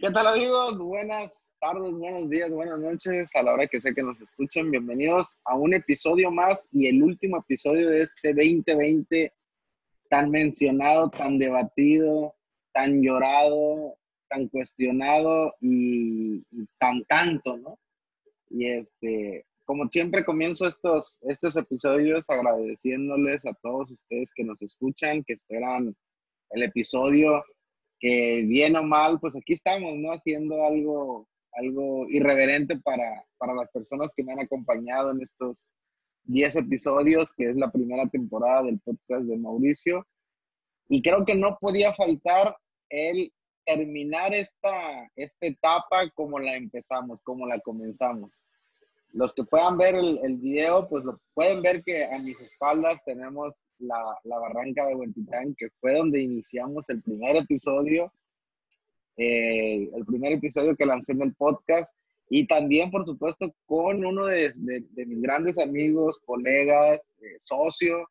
¿Qué tal amigos? Buenas tardes, buenos días, buenas noches. A la hora que sé que nos escuchen, bienvenidos a un episodio más y el último episodio de este 2020 tan mencionado, tan debatido, tan llorado, tan cuestionado y, tan tanto, ¿no? Y este, como siempre comienzo estos, estos episodios agradeciéndoles a todos ustedes que nos escuchan, que esperan el episodio que bien o mal, pues aquí estamos, ¿no? Haciendo algo, algo irreverente para, para las personas que me han acompañado en estos 10 episodios, que es la primera temporada del podcast de Mauricio. Y creo que no podía faltar el terminar esta, esta etapa como la empezamos, como la comenzamos. Los que puedan ver el, el video, pues lo, pueden ver que a mis espaldas tenemos la, la barranca de Huentitán, que fue donde iniciamos el primer episodio, eh, el primer episodio que lancé en el podcast, y también, por supuesto, con uno de, mis grandes amigos, colegas, eh, socio.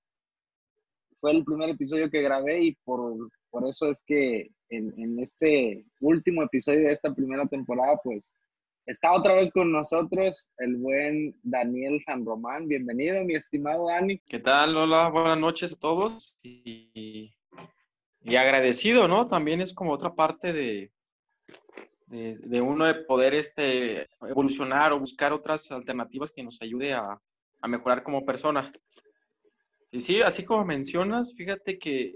Fue el primer episodio que grabé y por, por eso es que en, en este último episodio de esta primera temporada, pues Está otra vez con nosotros el buen Daniel San Román. Bienvenido, mi estimado Dani. ¿Qué tal? Hola, buenas noches a todos. Y, agradecido, ¿no? También es como otra parte de, de, uno de poder este, evolucionar o buscar otras alternativas que nos ayude a, a mejorar como persona. Y sí, así como mencionas, fíjate que,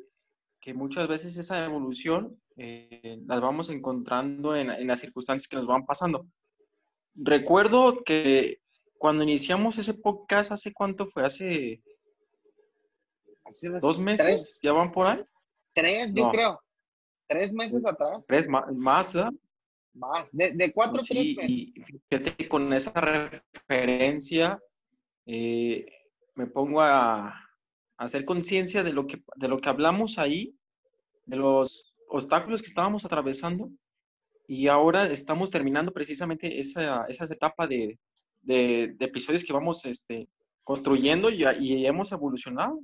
que muchas veces esa evolución eh, las vamos encontrando en, en, las circunstancias que nos van pasando. Recuerdo que cuando iniciamos ese podcast, ¿hace cuánto fue? ¿Hace, dos meses? ¿Ya van por ahí? Tres, yo creo. Tres meses atrás. Tres más, más Más, de, cuatro tres meses. Y fíjate, con esa referencia, eh, me pongo a, a hacer conciencia de, lo que, de lo que hablamos ahí, de los obstáculos que estábamos atravesando y ahora estamos terminando precisamente esa, esa etapa de, de, episodios que vamos este, construyendo y, y, hemos evolucionado.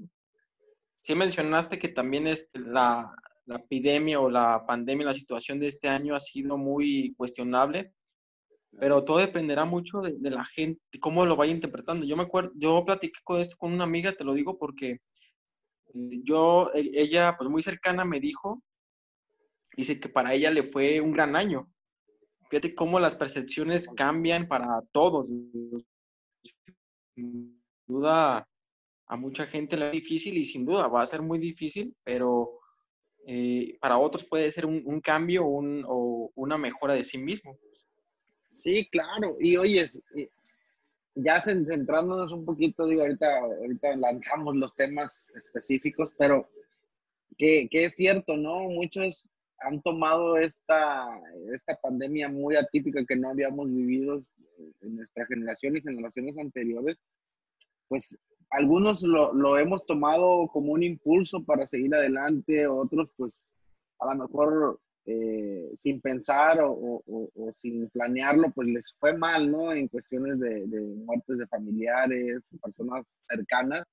Sí mencionaste que también este, la, la, epidemia o la pandemia, la situación de este año ha sido muy cuestionable, pero todo dependerá mucho de, de la gente, cómo lo vaya interpretando. Yo me acuerdo, yo platiqué con esto con una amiga, te lo digo porque eh, yo, e, ella, pues muy cercana me dijo dice que para ella le fue un gran año. Fíjate cómo las percepciones cambian para todos. Sin duda, a mucha gente le es difícil y sin duda va a ser muy difícil, pero eh, para otros puede ser un, cambio o una mejora de sí mismo. Sí, claro. Y oye, ya centrándonos un poquito, digo, ahorita, ahorita lanzamos los temas específicos, pero que es cierto, ¿no? Muchos han tomado esta, esta pandemia muy atípica que no habíamos vivido en nuestra generación y generaciones anteriores, pues algunos lo, lo, hemos tomado como un impulso para seguir adelante, otros pues a lo mejor eh, sin pensar o, o, o, sin planearlo, pues les fue mal, ¿no? En cuestiones de, de muertes de familiares, personas cercanas.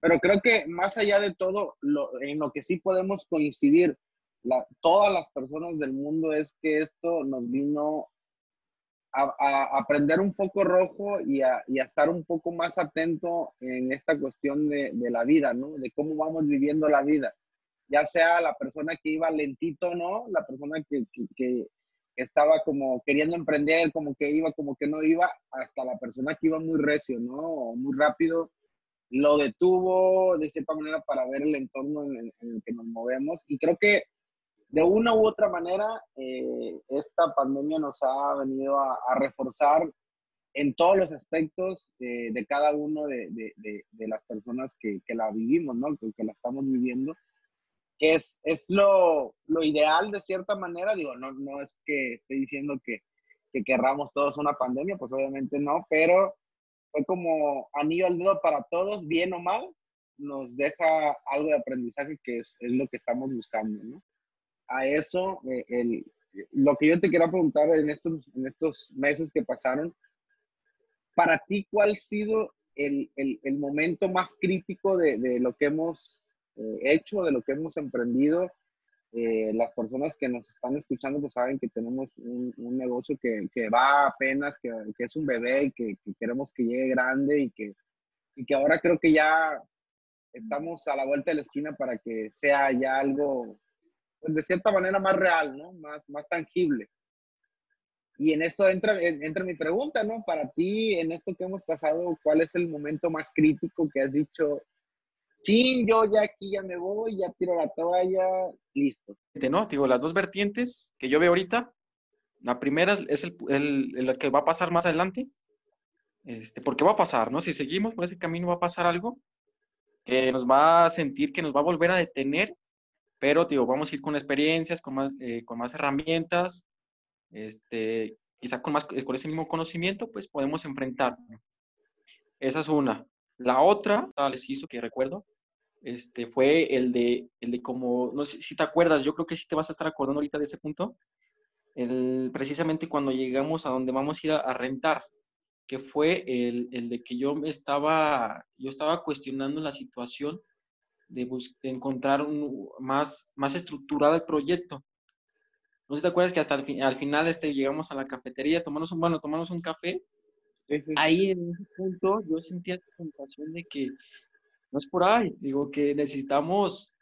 Pero creo que más allá de todo, lo, en lo que sí podemos coincidir todas las personas del mundo es que esto nos vino a, a, prender un foco rojo y a, y a, estar un poco más atento en esta cuestión de, de, la vida, ¿no? De cómo vamos viviendo la vida. Ya sea la persona que iba lentito, ¿no? La persona que, que, que estaba como queriendo emprender, como que iba, como que no iba, hasta la persona que iba muy recio, ¿no? Muy rápido, lo detuvo de cierta manera para ver el entorno en, en el que nos movemos. Y creo que de una u otra manera, eh, esta pandemia nos ha venido a, reforzar en todos los aspectos de cada uno de, las personas que, la vivimos, ¿no? Que, la estamos viviendo, es, es lo, ideal de cierta manera, digo, no, es que esté diciendo que, que querramos todos una pandemia, pues obviamente no, pero fue como anillo al dedo para todos, bien o mal, nos deja algo de aprendizaje que es, es lo que estamos buscando, ¿no? A eso, eh, el, lo que yo te quería preguntar en estos, en estos meses que pasaron, para ti, ¿cuál ha sido el, el, el momento más crítico de, de, lo que hemos eh, hecho, de lo que hemos emprendido? eh, las personas que nos están escuchando pues saben que tenemos un, negocio que, que, va apenas, que, que, es un bebé y que, queremos que llegue grande y que, y que ahora creo que ya estamos a la vuelta de la esquina para que sea ya algo de cierta manera más real, ¿no? Más, más tangible. Y en esto entra, entra mi pregunta, ¿no? Para ti, en esto que hemos pasado, ¿cuál es el momento más crítico que has dicho, chin, yo ya aquí ya me voy, ya tiro la toalla, listo. No, digo, las dos vertientes que yo veo ahorita, la primera es el, el, que va a pasar más adelante, este, porque va a pasar, ¿no? Si seguimos por ese camino va a pasar algo que nos va a sentir que nos va a volver a detener, pero, digo, vamos a ir con experiencias, con más, eh, con más herramientas, este, quizá con, más, con ese mismo conocimiento, pues podemos enfrentar. Esa es una. La otra, les hizo que recuerdo, este, fue el de, el de como, no sé si te acuerdas, yo creo que sí te vas a estar acordando ahorita de ese punto, el, precisamente cuando llegamos a donde vamos a ir a, rentar, que fue el, el, de que yo estaba, yo estaba cuestionando la situación de, encontrar un, más, más estructurado el proyecto. No sé si te acuerdas que hasta el, al final este, llegamos a la cafetería, tomamos un, bueno, tomamos un café. Ahí en ese punto yo sentía esa sensación de que no es por ahí, digo que necesitamos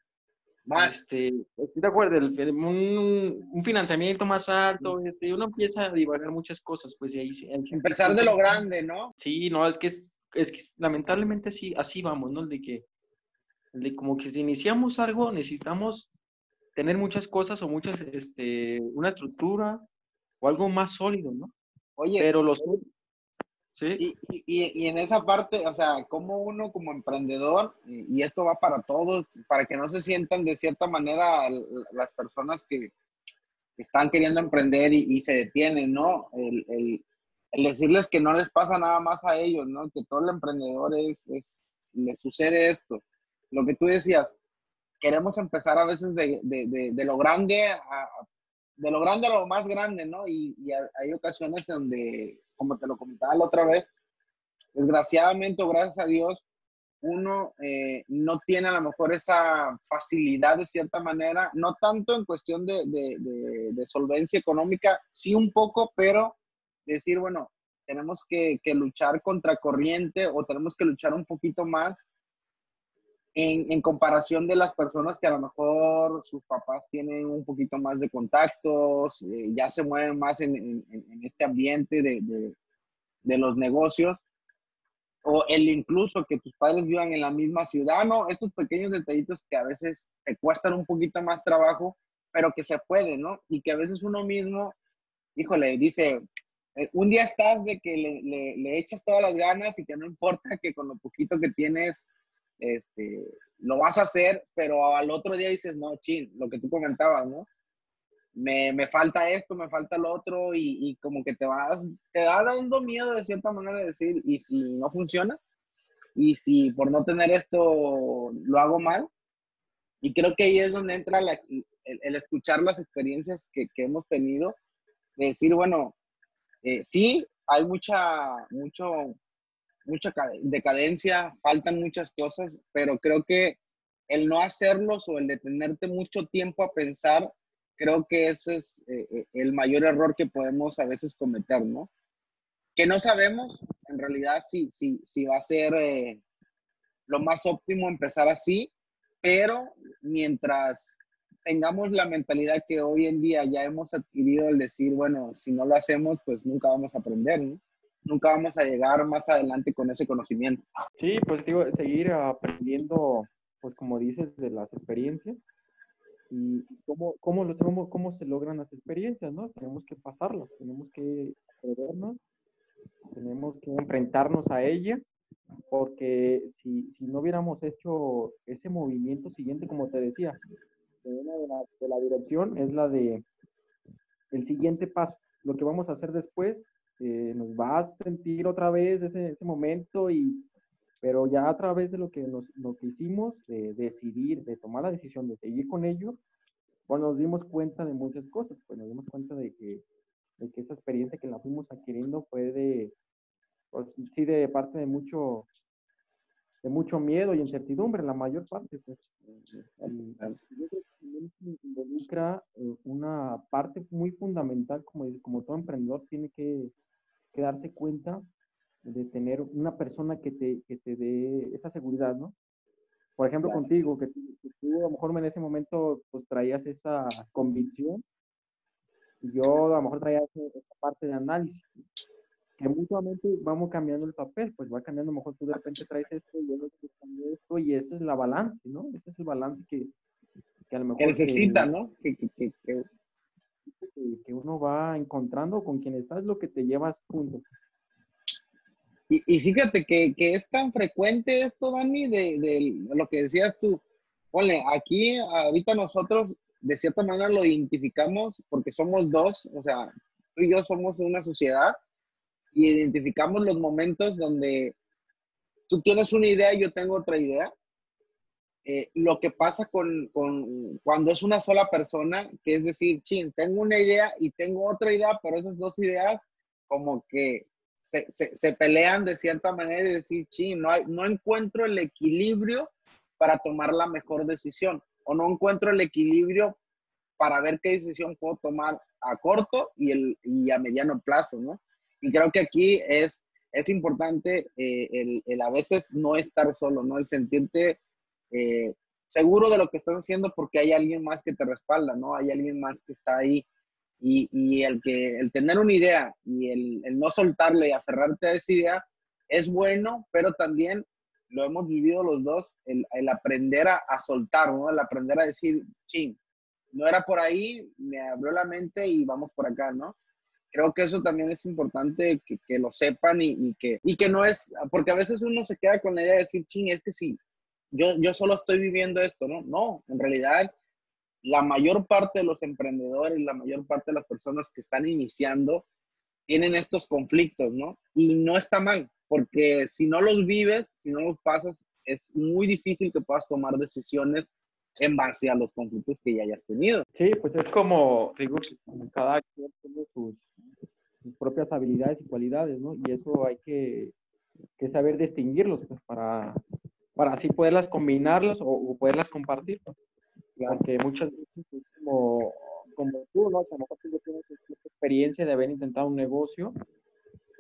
más. Este, estoy de acuerdo, un, un, financiamiento más alto, este, uno empieza a divagar muchas cosas, pues ahí, Empezar de lo grande, ¿no? Sí, no, es que es, es que lamentablemente sí, así vamos, ¿no? De que, de como que si iniciamos algo, necesitamos tener muchas cosas o muchas, este, una estructura o algo más sólido, ¿no? Oye, pero los, y, y, y, en esa parte, o sea, como uno como emprendedor, y, esto va para todos, para que no se sientan de cierta manera las personas que están queriendo emprender y, se detienen, ¿no? El, el, el, decirles que no les pasa nada más a ellos, ¿no? Que todo el emprendedor es, es le sucede esto. Lo que tú decías, queremos empezar a veces de, de, de, lo grande a, de lo grande a lo más grande, ¿no? Y, y hay ocasiones donde como te lo comentaba la otra vez, desgraciadamente o gracias a Dios, uno eh, no tiene a lo mejor esa facilidad de cierta manera, no tanto en cuestión de, de, solvencia económica, sí un poco, pero decir, bueno, tenemos que, luchar contra corriente o tenemos que luchar un poquito más en, en, comparación de las personas que a lo mejor sus papás tienen un poquito más de contactos, eh, ya se mueven más en, en, en este ambiente de, de, de, los negocios, o el incluso que tus padres vivan en la misma ciudad, no, estos pequeños detallitos que a veces te cuestan un poquito más trabajo, pero que se puede, ¿no? Y que a veces uno mismo, híjole, dice, eh, un día estás de que le, le, le echas todas las ganas y que no importa que con lo poquito que tienes este, lo vas a hacer, pero al otro día dices, no, chin, lo que tú comentabas, ¿no? Me, me falta esto, me falta lo otro y, y, como que te vas, te da dando miedo de cierta manera de decir, ¿y si no funciona? ¿Y si por no tener esto lo hago mal? Y creo que ahí es donde entra el, el, escuchar las experiencias que, que, hemos tenido, de decir, bueno, eh, sí, hay mucha, mucho, mucha decadencia, faltan muchas cosas, pero creo que el no hacerlos o el detenerte mucho tiempo a pensar, creo que ese es eh, eh, el mayor error que podemos a veces cometer, ¿no? Que no sabemos en realidad si, si, si va a ser eh, lo más óptimo empezar así, pero mientras tengamos la mentalidad que hoy en día ya hemos adquirido el decir, bueno, si no lo hacemos, pues nunca vamos a aprender, ¿no? Nunca vamos a llegar más adelante con ese conocimiento. Sí, pues digo, seguir aprendiendo, pues como dices, de las experiencias y cómo, cómo, lo, cómo, cómo se logran las experiencias, ¿no? Tenemos que pasarlas, tenemos que atrevernos, tenemos que enfrentarnos a ellas, porque si, si no hubiéramos hecho ese movimiento siguiente, como te decía, de la, de la dirección es la de el siguiente paso. Lo que vamos a hacer después eh, nos va a sentir otra vez ese, ese, momento y pero ya a través de lo que nos, lo que hicimos de decidir de tomar la decisión de seguir con ello bueno nos dimos cuenta de muchas cosas pues nos dimos cuenta de que de que esa experiencia que la fuimos adquiriendo fue de pues, sí de parte de mucho de mucho miedo y incertidumbre la mayor parte pues yo creo que involucra eh, una parte muy fundamental, como, como todo emprendedor tiene que, que darse cuenta de tener una persona que te, que te dé esa seguridad, ¿no? Por ejemplo, contigo, que, tú a lo mejor en ese momento pues traías esa convicción y yo a lo mejor traía esa parte de análisis que mutuamente vamos cambiando el papel, pues va cambiando, a lo mejor tú de repente traes esto y yo también esto, y ese es la balance, ¿no? Ese es el balance que, que a lo mejor... Que necesita, ¿no? Que, que, uno va encontrando con quien estás, lo que te llevas juntos. Y, y, fíjate que, que, es tan frecuente esto, Dani, de, de, lo que decías tú. Ponle, aquí ahorita nosotros de cierta manera lo identificamos porque somos dos, o sea, tú y yo somos una sociedad y identificamos los momentos donde tú tienes una idea y yo tengo otra idea. Eh, lo que pasa con, con, cuando es una sola persona, que es decir, chin, tengo una idea y tengo otra idea, pero esas dos ideas como que se, se, se pelean de cierta manera y decir, chin, no, hay, no encuentro el equilibrio para tomar la mejor decisión o no encuentro el equilibrio para ver qué decisión puedo tomar a corto y, el, y a mediano plazo, ¿no? Y creo que aquí es, es importante eh, el, el, a veces no estar solo, ¿no? El sentirte eh, seguro de lo que estás haciendo porque hay alguien más que te respalda, ¿no? Hay alguien más que está ahí. Y, y el, que, el tener una idea y el, el, no soltarle y aferrarte a esa idea es bueno, pero también lo hemos vivido los dos, el, el aprender a, soltar, ¿no? El aprender a decir, ching, no era por ahí, me abrió la mente y vamos por acá, ¿no? creo que eso también es importante que, que lo sepan y, y, que, y que no es, porque a veces uno se queda con la idea de decir, ching, es que sí, yo, yo solo estoy viviendo esto, ¿no? No, en realidad la mayor parte de los emprendedores, la mayor parte de las personas que están iniciando, tienen estos conflictos, ¿no? Y no está mal, porque si no los vives, si no los pasas, es muy difícil que puedas tomar decisiones en base a los conflictos que ya hayas tenido. Sí, pues es como, digo, cada quien tiene sus, sus, propias habilidades y cualidades, ¿no? Y eso hay que, que saber distinguirlos, pues, para, para así poderlas combinarlas o, poderlas compartir. Porque muchas veces es como, como tú, ¿no? A lo mejor tú tienes experiencia de haber intentado un negocio,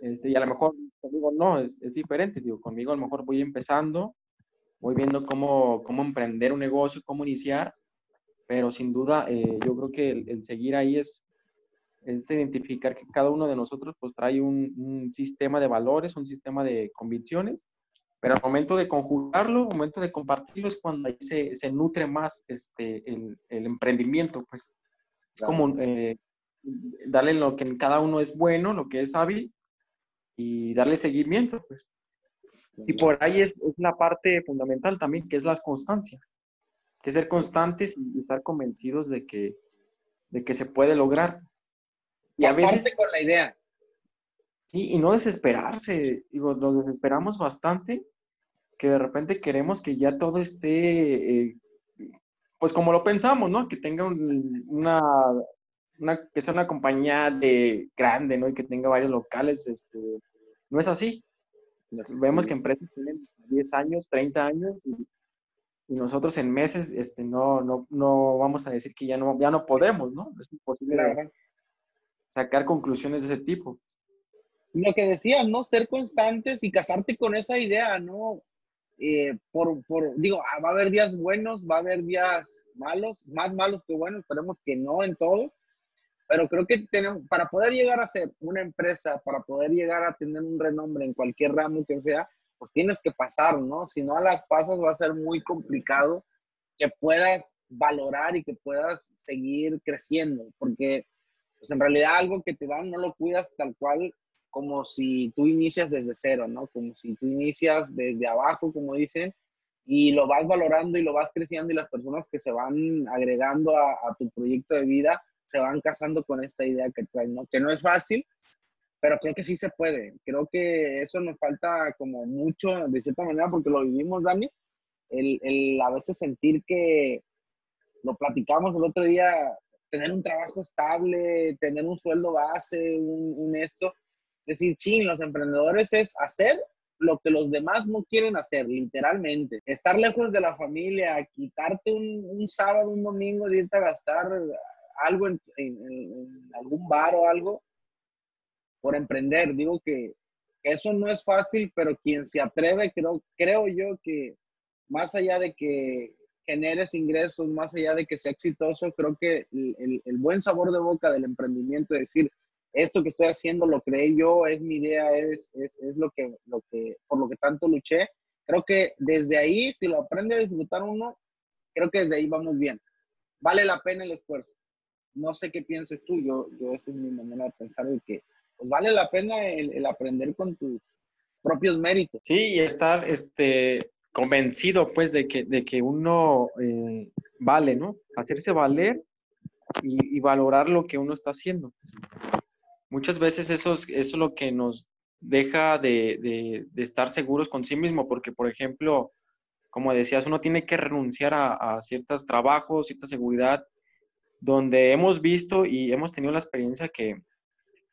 este, y a lo mejor conmigo no, es, diferente, digo, conmigo a lo mejor voy empezando, voy viendo cómo, cómo emprender un negocio, cómo iniciar, pero sin duda eh, yo creo que el, el, seguir ahí es, es identificar que cada uno de nosotros pues trae un, un, sistema de valores, un sistema de convicciones, pero al momento de conjugarlo, al momento de compartirlo es cuando ahí se, se nutre más este, el, el, emprendimiento, pues es claro. como eh, darle lo que en cada uno es bueno, lo que es hábil y darle seguimiento, pues. Y por ahí es, es, la parte fundamental también, que es la constancia. Que ser constantes y estar convencidos de que, de que se puede lograr. Y a veces con la idea. Sí, y no desesperarse. Digo, nos desesperamos bastante, que de repente queremos que ya todo esté, eh, pues como lo pensamos, ¿no? Que tenga un, una, una, que sea una compañía de grande, ¿no? Y que tenga varios locales, este, no es así. Vemos que empresas tienen 10 años, 30 años y, y, nosotros en meses este, no, no, no vamos a decir que ya no, ya no podemos, ¿no? Es imposible claro. sacar conclusiones de ese tipo. Lo que decía, ¿no? Ser constantes y casarte con esa idea, ¿no? Eh, por, por, digo, ah, va a haber días buenos, va a haber días malos, más malos que buenos, esperemos que no en todos, pero creo que tenemos, para poder llegar a ser una empresa, para poder llegar a tener un renombre en cualquier ramo que sea, pues tienes que pasar, ¿no? Si no a las pasas va a ser muy complicado que puedas valorar y que puedas seguir creciendo, porque pues en realidad algo que te dan no lo cuidas tal cual como si tú inicias desde cero, ¿no? Como si tú inicias desde abajo, como dicen, y lo vas valorando y lo vas creciendo y las personas que se van agregando a, a tu proyecto de vida, se van casando con esta idea que traen, ¿no? Que no es fácil, pero creo que sí se puede. Creo que eso nos falta como mucho, de cierta manera, porque lo vivimos, Dani, el, el a veces sentir que lo platicamos el otro día, tener un trabajo estable, tener un sueldo base, un, un esto, decir, ching, los emprendedores es hacer lo que los demás no quieren hacer, literalmente. Estar lejos de la familia, quitarte un, sábado, un domingo de irte a gastar algo en, algún bar o algo por emprender. Digo que eso no es fácil, pero quien se atreve, creo, creo yo que más allá de que generes ingresos, más allá de que sea exitoso, creo que el, el buen sabor de boca del emprendimiento, es decir, esto que estoy haciendo lo creé yo, es mi idea, es, es, es lo, que, lo que, por lo que tanto luché. Creo que desde ahí, si lo aprende a disfrutar uno, creo que desde ahí vamos bien. Vale la pena el esfuerzo. No sé qué pienses tú, yo, yo esa es mi manera de pensar, de que pues vale la pena el, aprender con tus propios méritos. Sí, y estar este, convencido pues de que, de que uno eh, vale, ¿no? Hacerse valer y, y, valorar lo que uno está haciendo muchas veces eso es, eso lo que nos deja de, estar seguros con sí mismo, porque, por ejemplo, como decías, uno tiene que renunciar a, ciertos trabajos, cierta seguridad, donde hemos visto y hemos tenido la experiencia que,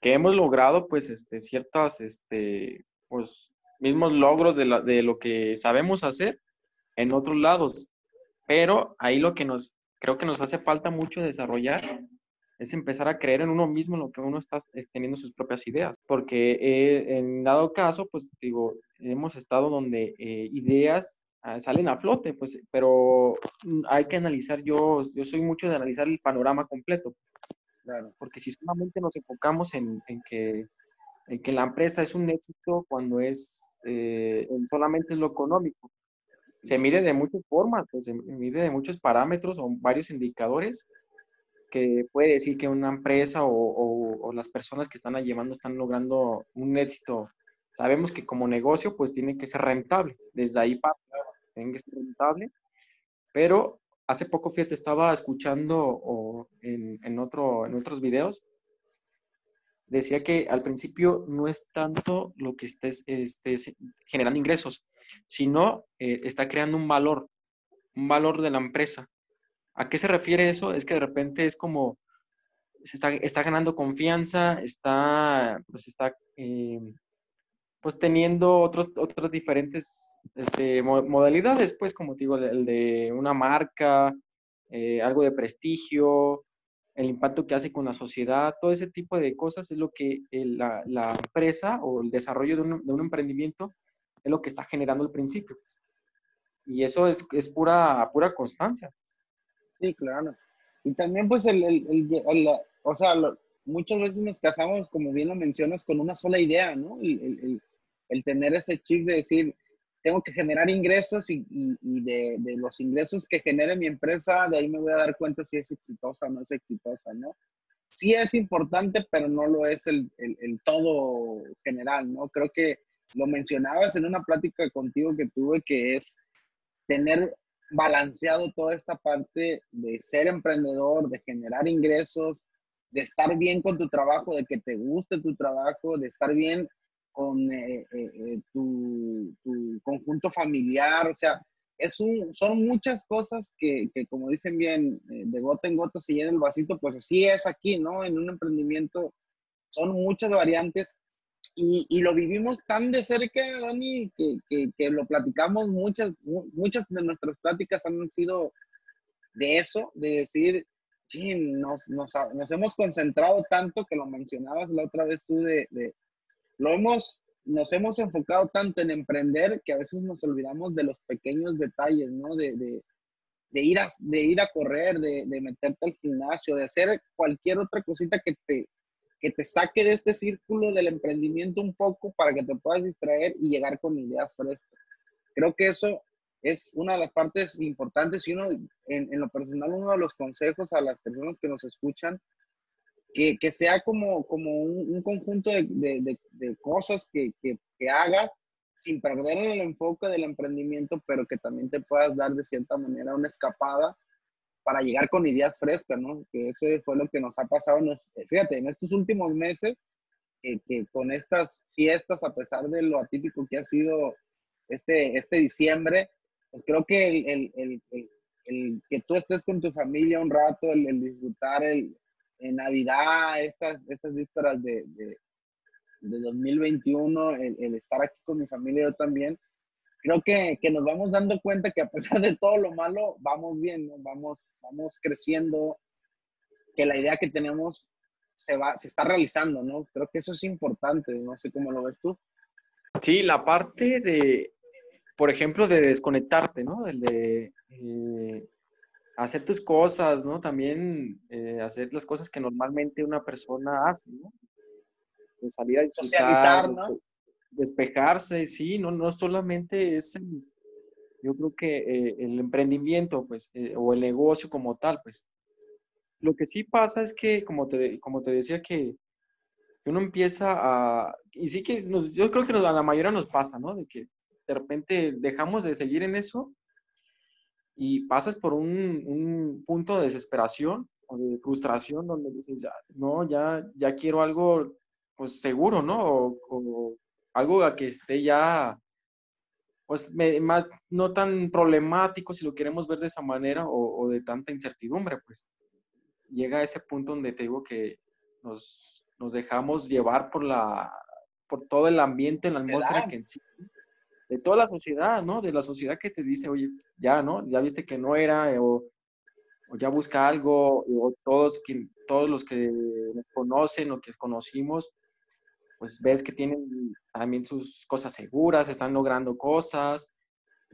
hemos logrado, pues, este, ciertas, este, pues, mismos logros de, de lo que sabemos hacer en otros lados. Pero ahí lo que nos, creo que nos hace falta mucho desarrollar es empezar a creer en uno mismo, en lo que uno está teniendo sus propias ideas. Porque eh, en dado caso, pues digo, hemos estado donde eh, ideas ah, salen a flote, pues, pero hay que analizar, yo, yo soy mucho de analizar el panorama completo. Claro. Porque si solamente nos enfocamos en, en que, en que la empresa es un éxito cuando es eh, solamente es lo económico, se mide de muchas formas, pues se mide de muchos parámetros o varios indicadores que puede decir que una empresa o, las personas que están llevando están logrando un éxito. Sabemos que como negocio, pues tiene que ser rentable. Desde ahí para tiene que ser rentable. Pero hace poco, fíjate, estaba escuchando en, otro, en otros videos, decía que al principio no es tanto lo que estés, estés generando ingresos, sino eh, está creando un valor, un valor de la empresa. ¿A qué se refiere eso? Es que de repente es como, se está, está ganando confianza, está, pues está, eh, pues teniendo otros, otras diferentes este, modalidades, pues como digo, el de una marca, eh, algo de prestigio, el impacto que hace con la sociedad, todo ese tipo de cosas es lo que la, la, empresa o el desarrollo de un, de un, emprendimiento es lo que está generando al principio. Pues. Y eso es, es pura, pura constancia. Sí, claro. Y también pues el, el, el, o sea, muchas veces nos casamos, como bien lo mencionas, con una sola idea, ¿no? El, tener ese chip de decir, tengo que generar ingresos y, y, de, de, los ingresos que genere mi empresa, de ahí me voy a dar cuenta si es exitosa o no es exitosa, ¿no? Sí es importante, pero no lo es el todo general, ¿no? Creo que lo mencionabas en una plática contigo que tuve, que es tener balanceado toda esta parte de ser emprendedor, de generar ingresos, de estar bien con tu trabajo, de que te guste tu trabajo, de estar bien con eh, eh, eh, tu, conjunto familiar, o sea, es un, son muchas cosas que, que como dicen bien, de gota en gota se llena el vasito, pues así es aquí, ¿no? En un emprendimiento son muchas variantes y, lo vivimos tan de cerca, Dani, que, que, lo platicamos, muchas, muchas de nuestras pláticas han sido de eso, de decir, sí, nos, nos, nos, hemos concentrado tanto que lo mencionabas la otra vez tú, de, de, lo hemos, nos hemos enfocado tanto en emprender que a veces nos olvidamos de los pequeños detalles, ¿no? De, de, de ir, a, de ir a correr, de, de meterte al gimnasio, de hacer cualquier otra cosita que te, que te saque de este círculo del emprendimiento un poco para que te puedas distraer y llegar con ideas frescas. Creo que eso es una de las partes importantes y uno, en, lo personal, uno de los consejos a las personas que nos escuchan, que, que sea como, como un, conjunto de, de, de cosas que, que, que, hagas sin perder el enfoque del emprendimiento, pero que también te puedas dar de cierta manera una escapada para llegar con ideas frescas, ¿no? Que eso fue lo que nos ha pasado, fíjate, en estos últimos meses, que con estas fiestas, a pesar de lo atípico que ha sido este, este diciembre, pues creo que el, el, el, el, que tú estés con tu familia un rato, el, disfrutar el, en Navidad, estas, estas vísperas de, de, de 2021, el, el, estar aquí con mi familia, yo también, creo que, que, nos vamos dando cuenta que a pesar de todo lo malo, vamos bien, ¿no? vamos, vamos creciendo, que la idea que tenemos se, va, se está realizando, ¿no? Creo que eso es importante, no sé cómo lo ves tú. Sí, la parte de, por ejemplo, de desconectarte, ¿no? El de eh, hacer tus cosas, ¿no? También eh, hacer las cosas que normalmente una persona hace, ¿no? De salir a disfrutar, ¿no? Despejarse, sí, no, no solamente es, yo creo que eh, el emprendimiento, pues, o el negocio como tal, pues, lo que sí pasa es que, como te, como te decía, que, uno empieza a, y sí que nos, yo creo que a la mayoría nos pasa, ¿no? De que de repente dejamos de seguir en eso y pasas por un, punto de desesperación o de frustración donde dices, no, ya, ya quiero algo pues seguro, ¿no? Algo a que esté ya, pues más, no tan problemático si lo queremos ver de esa manera o, o de tanta incertidumbre, pues llega a ese punto donde te digo que nos, nos dejamos llevar por, la, por todo el ambiente, la atmósfera que en sí, de toda la sociedad, ¿no? De la sociedad que te dice, oye, ya, ¿no? Ya viste que no era, eh, o, o ya busca algo, o todos, que, todos los que les conocen o que conocimos, pues ves que tienen también sus cosas seguras, están logrando cosas,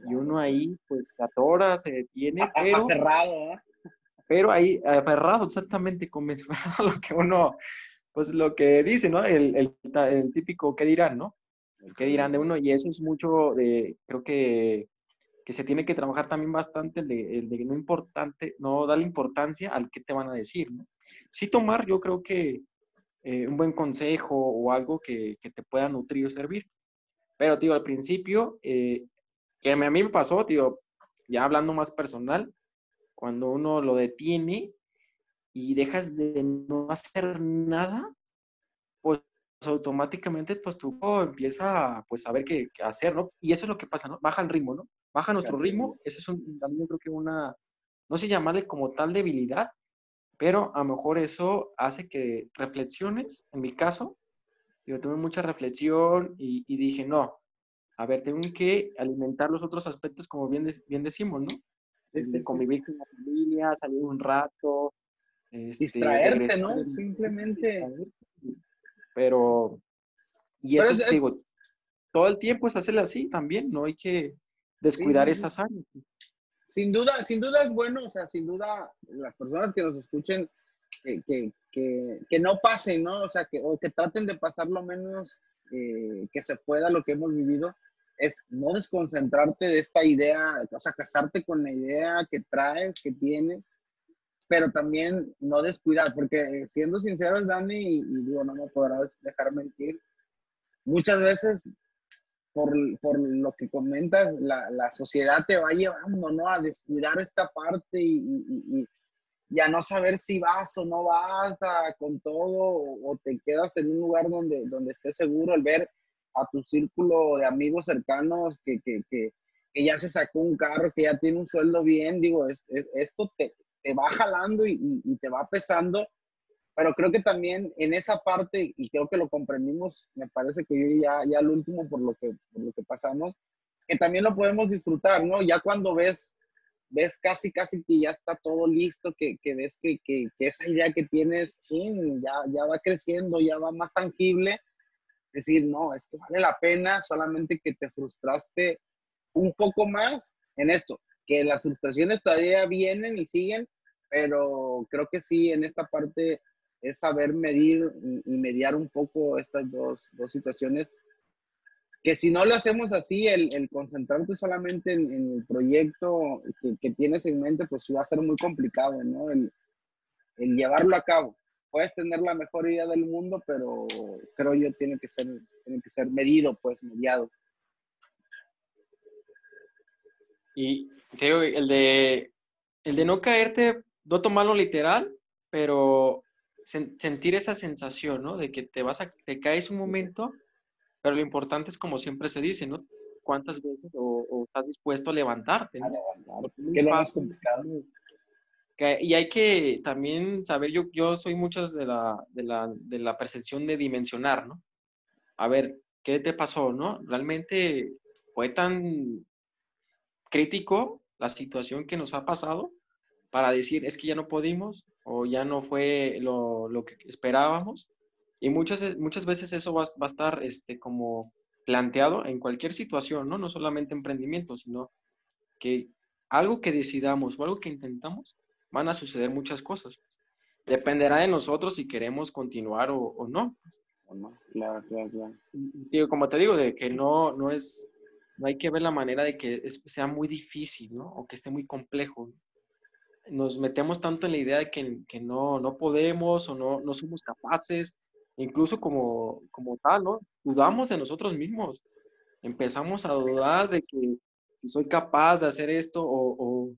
y uno ahí, pues, atora, se detiene, pero... Aferrado, ¿eh? pero ahí aferrado exactamente con lo que uno, pues lo que dice, ¿no? El, el, el típico ¿qué dirán, no? El qué dirán de uno y eso es mucho de, creo que, que se tiene que trabajar también bastante el de, el de no importante, no darle importancia al qué te van a decir, ¿no? Sí tomar, yo creo que eh, un buen consejo o algo que, que, te pueda nutrir o servir. Pero, tío, al principio, eh, que a mí me pasó, tío, ya hablando más personal, cuando uno lo detiene y dejas de no hacer nada, pues automáticamente pues tu empieza pues a ver qué, hacer, ¿no? Y eso es lo que pasa, ¿no? Baja el ritmo, ¿no? Baja nuestro ritmo, eso es un, también creo que una, no sé llamarle como tal debilidad, pero a lo mejor eso hace que reflexiones, en mi caso, yo tuve mucha reflexión y, dije, no, a ver, tengo que alimentar los otros aspectos como bien, bien decimos, ¿no? de convivir con la familia, salir un rato. Este, Distraerte, ¿no? Simplemente. Pero, y eso, digo, todo el tiempo es hacerlo así también, no hay que descuidar esas áreas. Sin duda, sin duda es bueno, o sea, sin duda las personas que nos escuchen, que, que, que, no pasen, ¿no? O sea, que, o que traten de pasar lo menos eh, que se pueda lo que hemos vivido, es no desconcentrarte de esta idea, o sea, casarte con la idea que traes, que tienes, pero también no descuidar, porque eh, siendo sinceros, Dani, y, digo, no me podrás dejar mentir, muchas veces por, por lo que comentas, la, la, sociedad te va llevando, ¿no? A descuidar esta parte y, y, y, a no saber si vas o no vas a, con todo o, te quedas en un lugar donde, donde estés seguro, el ver a tu círculo de amigos cercanos que, que, que, que, ya se sacó un carro, que ya tiene un sueldo bien, digo, esto te, te, va jalando y, y, te va pesando, pero creo que también en esa parte, y creo que lo comprendimos, me parece que yo ya, ya lo último por lo, que, por lo que pasamos, que también lo podemos disfrutar, ¿no? Ya cuando ves, ves casi, casi que ya está todo listo, que, que ves que, que, esa idea que tienes, ya, ya va creciendo, ya va más tangible, decir, no, esto vale la pena, solamente que te frustraste un poco más en esto, que las frustraciones todavía vienen y siguen, pero creo que sí, en esta parte es saber medir y mediar un poco estas dos, dos situaciones, que si no lo hacemos así, el, el concentrarte solamente en, el proyecto que, que, tienes en mente, pues sí va a ser muy complicado, ¿no? El, el llevarlo a cabo puedes tener la mejor idea del mundo, pero creo yo tiene que ser, tiene que ser medido, pues, mediado. Y creo el de, el de no caerte, no tomarlo literal, pero sentir esa sensación, ¿no? De que te vas a, te caes un momento, pero lo importante es como siempre se dice, ¿no? ¿Cuántas veces o, estás dispuesto a levantarte? ¿no? Que lo más complicado y hay que también saber, yo, yo soy muchas de la, de, la, de la percepción de dimensionar, ¿no? a ver, ¿qué te pasó, no? Realmente fue tan crítico la situación que nos ha pasado para decir, es que ya no pudimos o ya no fue lo, lo que esperábamos. Y muchas, muchas veces eso va, va, a estar este, como planteado en cualquier situación, ¿no? No solamente emprendimiento, sino que algo que decidamos o algo que intentamos, van a suceder muchas cosas. Dependerá de nosotros si queremos continuar o, o no. Claro, claro, claro. Digo, como te digo, de que no, no es, no hay que ver la manera de que sea muy difícil, ¿no? O que esté muy complejo. Nos metemos tanto en la idea de que, que no, no podemos o no, no somos capaces, incluso como, como tal, ¿no? Dudamos de nosotros mismos. Empezamos a dudar de que si soy capaz de hacer esto o, o,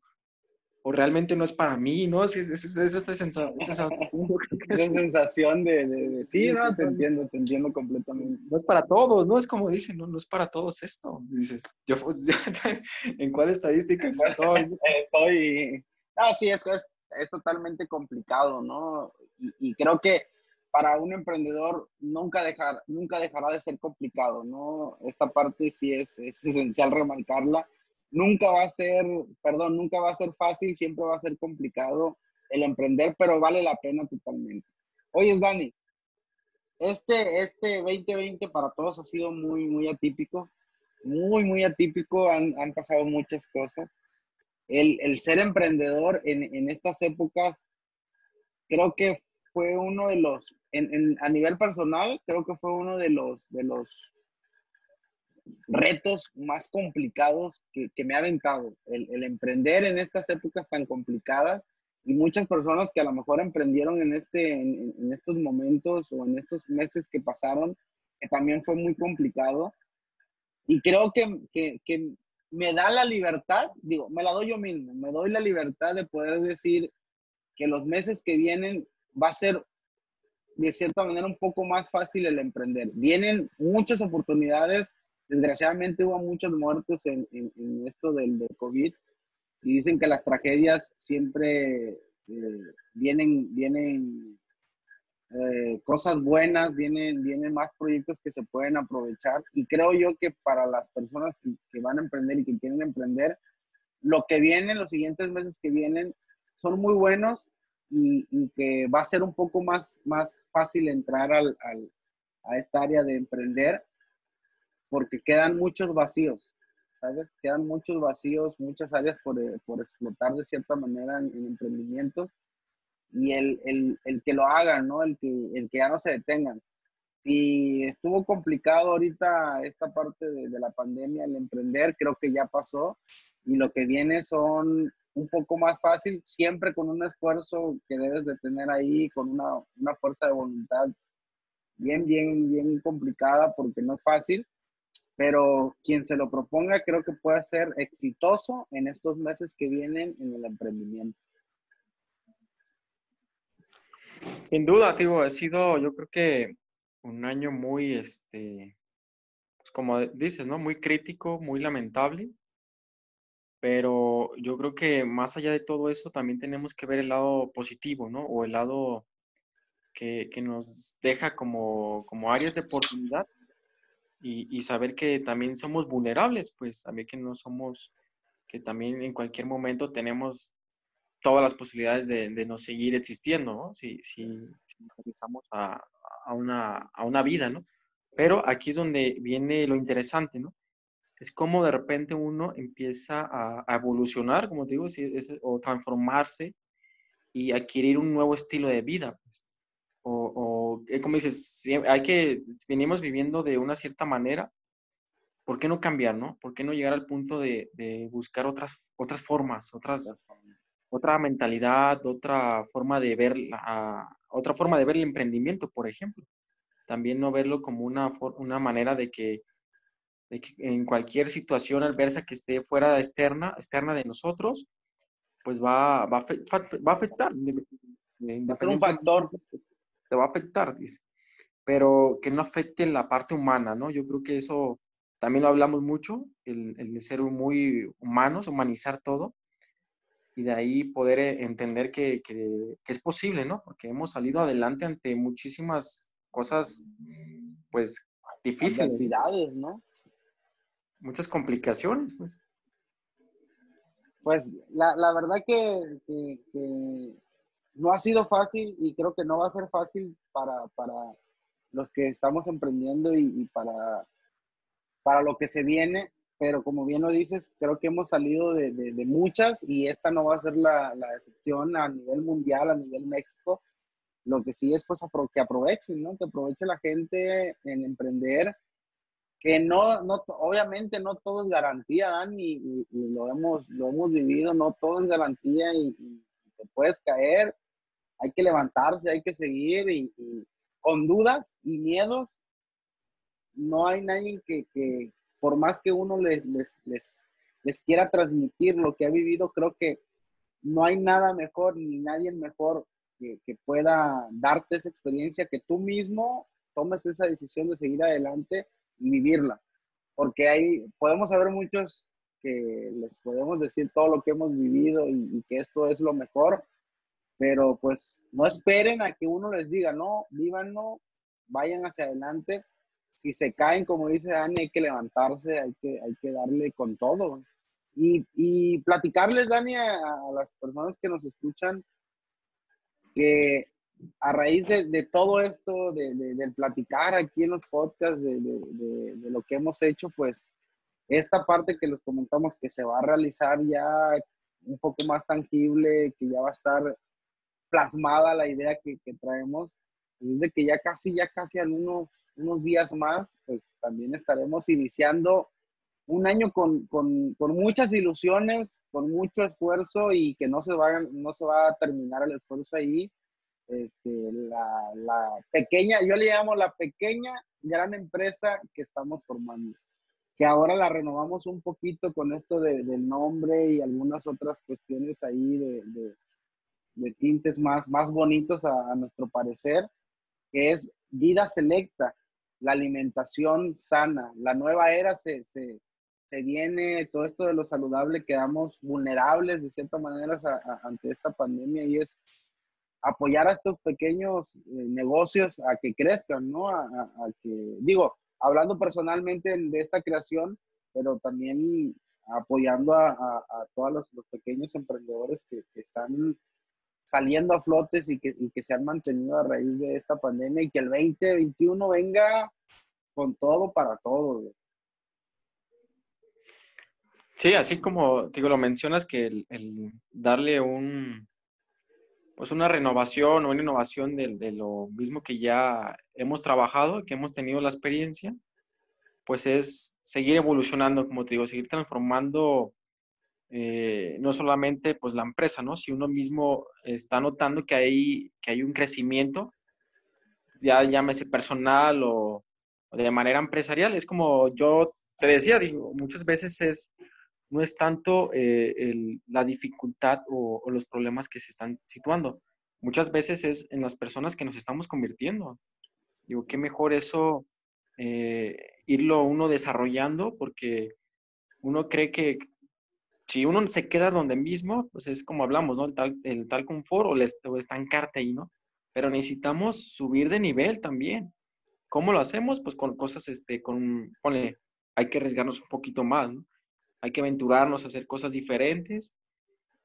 o realmente no es para mí, ¿no? Es, es, es, es esta sensación, esa sensación de, de, de, sí, no, te entiendo, te entiendo completamente. No es para todos, ¿no? Es como dicen, no, no es para todos esto. dices, yo, pues, ¿en cuál estadística estoy? estoy, ah, sí, es, es, es totalmente complicado, ¿no? Y, y creo que para un emprendedor nunca, dejar, nunca dejará de ser complicado, ¿no? Esta parte sí es, es esencial remarcarla. Nunca va a ser, perdón, nunca va a ser fácil, siempre va a ser complicado el emprender, pero vale la pena totalmente. Oye, Dani, este, este 2020 para todos ha sido muy, muy atípico, muy, muy atípico, han, han pasado muchas cosas. El, el ser emprendedor en, en, estas épocas creo que fue uno de los, en, en, a nivel personal, creo que fue uno de los, de los retos más complicados que, que me ha aventado. El, el, emprender en estas épocas tan complicadas y muchas personas que a lo mejor emprendieron en, este, en, en estos momentos o en estos meses que pasaron, que también fue muy complicado. Y creo que, que, que me da la libertad, digo, me la doy yo mismo, me doy la libertad de poder decir que los meses que vienen va a ser de cierta manera un poco más fácil el emprender. Vienen muchas oportunidades, desgraciadamente hubo muchas muertes en, en, esto del, del, COVID y dicen que las tragedias siempre eh, vienen, vienen eh, cosas buenas, vienen, vienen más proyectos que se pueden aprovechar y creo yo que para las personas que, que van a emprender y que quieren emprender, lo que viene, los siguientes meses que vienen, son muy buenos y, y, que va a ser un poco más, más fácil entrar al, al, a esta área de emprender porque quedan muchos vacíos, ¿sabes? Quedan muchos vacíos, muchas áreas por, por explotar de cierta manera en, en emprendimientos y el, el, el, que lo hagan, ¿no? El que, el que ya no se detengan. Si estuvo complicado ahorita esta parte de, de la pandemia, el emprender, creo que ya pasó y lo que viene son un poco más fácil, siempre con un esfuerzo que debes de tener ahí, con una, una fuerza de voluntad bien, bien, bien complicada porque no es fácil, pero quien se lo proponga creo que puede ser exitoso en estos meses que vienen en el emprendimiento. Sin duda, digo, ha sido yo creo que un año muy, este, pues como dices, ¿no? Muy crítico, muy lamentable pero yo creo que más allá de todo eso, también tenemos que ver el lado positivo, ¿no? O el lado que, que nos deja como, como áreas de oportunidad y, y, saber que también somos vulnerables, pues también que no somos, que también en cualquier momento tenemos todas las posibilidades de, de no seguir existiendo, ¿no? Si, si, si regresamos a, a, una, a una vida, ¿no? Pero aquí es donde viene lo interesante, ¿no? es como de repente uno empieza a, a evolucionar, como te digo, es, o transformarse y adquirir un nuevo estilo de vida. Pues. O, o, eh, como dices, hay que, venimos viviendo de una cierta manera, ¿por qué no cambiar, no? ¿Por qué no llegar al punto de, de buscar otras, otras formas, otras, otra mentalidad, otra forma de ver, la, otra forma de ver el emprendimiento, por ejemplo? También no verlo como una, una manera de que de que en cualquier situación adversa que esté fuera externa, externa de nosotros, pues va, va, va a afectar. Va a ser un factor. Te va a afectar, dice. Pero que no afecte la parte humana, ¿no? Yo creo que eso también lo hablamos mucho, el, el de ser muy humanos, humanizar todo, y de ahí poder eh, entender que, que, que es posible, ¿no? Porque hemos salido adelante ante muchísimas cosas, pues, difícil. ¿no? Muchas complicaciones, pues. Pues la, la verdad que, que, no ha sido fácil y creo que no va a ser fácil para, para los que estamos emprendiendo y, para, para lo que se viene, pero como bien lo dices, creo que hemos salido de, de, muchas y esta no va a ser la, la, excepción a nivel mundial, a nivel México. Lo que sí es pues que aprovechen, ¿no? Que aproveche la gente en emprender, que no, no obviamente no todo es garantía, Dani, y, lo, hemos, lo hemos vivido, no todo es garantía y, te puedes caer, hay que levantarse, hay que seguir y, con dudas y miedos, no hay nadie que, que por más que uno les, les, les, les quiera transmitir lo que ha vivido, creo que no hay nada mejor ni nadie mejor que, pueda darte esa experiencia, que tú mismo tomes esa decisión de seguir adelante y vivirla. Porque hay, podemos saber muchos que les podemos decir todo lo que hemos vivido y, que esto es lo mejor, pero pues no esperen a que uno les diga, no, vívanlo, vayan hacia adelante. Si se caen, como dice Dani, hay que levantarse, hay que, hay que darle con todo. Y, y platicarles, Dani, a, las personas que nos escuchan, que a raíz de, todo eto, de, del platicar aquí en los podcasts, de, lo que hemos hecho, pues esta parte que les comentamos que se va a realizar ya un poco más tangible, que ya va a estar plasmada la idea que, traemos, pues es de que ya casi, ya casi en unos, días más, pues también estaremos iniciando un año con, con, con, muchas ilusiones, con mucho esfuerzo y que no se, va, no se va a terminar el esfuerzo ahí. Este, la, la, pequeña, yo le llamo la pequeña gran empresa que estamos formando, que ahora la renovamos un poquito con esto de, del nombre y algunas otras cuestiones ahí de, de, de tintes más, más bonitos a, a nuestro parecer, que es vida selecta, la alimentación sana, la nueva era se, se, se viene todo esto de lo saludable, quedamos vulnerables de cierta manera ante esta pandemia y es apoyar a estos pequeños eh, negocios a que crezcan, ¿no? A, que, digo, hablando personalmente de esta creación, pero también apoyando a, todos los, pequeños emprendedores que, están saliendo a flotes y que, y que se han mantenido a raíz de esta pandemia y que el 2021 venga con todo para todo. Sí, así como digo, lo mencionas que el, darle un pues una renovación o una innovación de, lo mismo que ya hemos trabajado, que hemos tenido la experiencia, pues es seguir evolucionando, como te digo, seguir transformando eh, no solamente pues la empresa, ¿no? Si uno mismo está notando que hay, que hay un crecimiento, ya llámese personal o, de manera empresarial, es como yo te decía, digo, muchas veces es no es tanto eh, la dificultad o, los problemas que se están situando. Muchas veces es en las personas que nos estamos convirtiendo. Digo, qué mejor eso, eh, irlo uno desarrollando, porque uno cree que si uno se queda donde mismo, pues es como hablamos, ¿no? El tal, el tal confort o, o estancarte ahí, ¿no? Pero necesitamos subir de nivel también. ¿Cómo lo hacemos? Pues con cosas, este, con, ponle, hay que arriesgarnos un poquito más, ¿no? hay que aventurarnos a hacer cosas diferentes,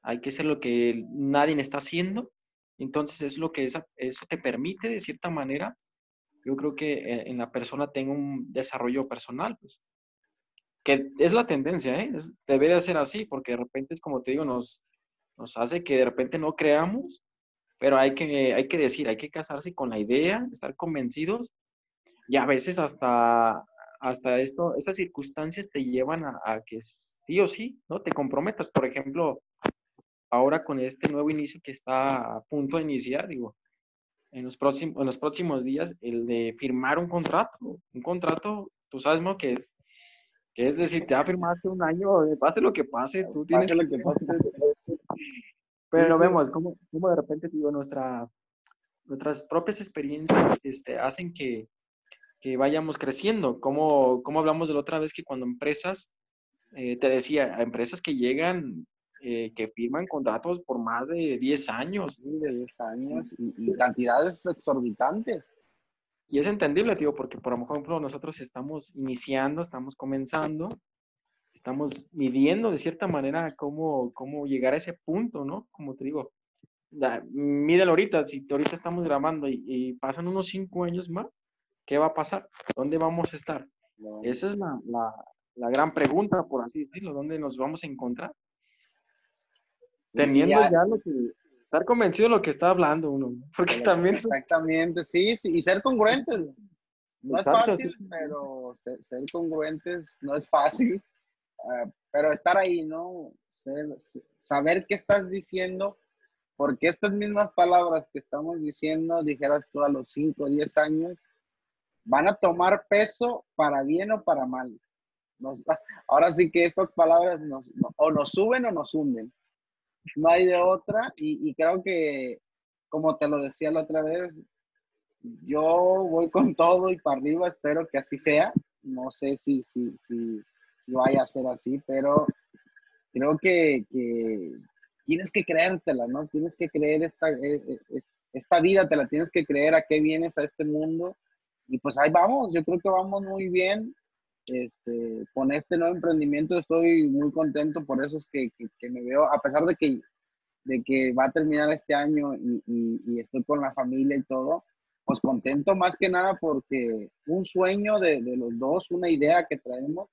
hay que hacer lo que nadie está haciendo. Entonces es lo que eso te permite, de cierta manera, yo creo que eh, en la persona tenga un desarrollo personal, pues, que es la tendencia, ¿eh? debería ser así, porque de repente es como te digo, nos, nos hace que de repente no creamos, pero hay que, hay que decir, hay que casarse con la idea, estar convencidos y a veces hasta, hasta esto, estas circunstancias te llevan a, que sí o sí, ¿no? Te comprometas. Por ejemplo, ahora con este nuevo inicio que está a punto de iniciar, digo, en los próximos, en los próximos días, el de firmar un contrato. Un contrato, tú sabes, ¿no? Que es, que es decir, ya firmaste un año, pase lo que pase, tú tienes lo que pase. Pero vemos cómo, cómo de repente, digo, nuestra, nuestras propias experiencias este, hacen que, que vayamos creciendo. Como, como hablamos de la otra vez que cuando empresas eh, te decía, a empresas que llegan, eh, que firman contratos por más de 10 años. Sí, de 10 años y, cantidades exorbitantes. Y es entendible, tío, porque por ejemplo nosotros estamos iniciando, estamos comenzando, estamos midiendo de cierta manera cómo, cómo llegar a ese punto, ¿no? Como te digo, mídelo ahorita, si ahorita estamos grabando y, pasan unos cinco años más, ¿qué va a pasar? ¿Dónde vamos a estar? Esa es la, la, la, gran pregunta, por así decirlo, ¿dónde nos vamos a encontrar? Teniendo ya, lo que, estar convencido de lo que está hablando uno, porque también... Exactamente, sí, sí, y ser congruentes. No es fácil, pero ser, congruentes no es fácil, ah, pero estar ahí, ¿no? saber qué estás diciendo porque estas mismas palabras que estamos diciendo, dijeras tú a los 5 o 10 años, van a tomar peso para bien o para mal. ahora sí que estas palabras o nos suben o nos hunden. No hay de otra y, creo que, como te lo decía la otra vez, yo voy con todo y para arriba, espero que así sea. No sé si, si, si, si vaya a ser así, pero creo que, que, tienes que creértela, ¿no? Tienes que creer esta, e, e, esta vida, te la tienes que creer a qué vienes a este mundo. Y pues ahí vamos, yo creo que vamos muy bien. Este, con este nuevo emprendimiento estoy muy contento, por eso es que, que, me veo, a pesar de que, de que va a terminar este año y, y, estoy con la familia y todo, pues contento más que nada porque un sueño de, de los dos, una idea que traemos,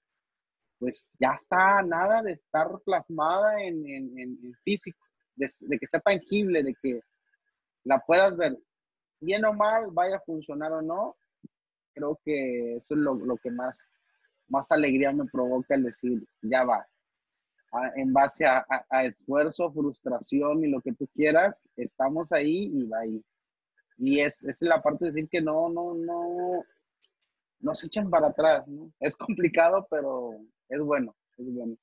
pues ya está nada de estar plasmada en, en, físico, de, que sea tangible, de que la puedas ver bien o mal, vaya a funcionar o no. Creo que eso es lo, que más, más alegría me provoca el decir, ya va. en base a, esfuerzo, frustración y lo que tú quieras, estamos ahí y va ahí. Y es, es la parte de decir que no, no, no, no se echan para atrás, ¿no? Es complicado, pero es bueno, es bueno.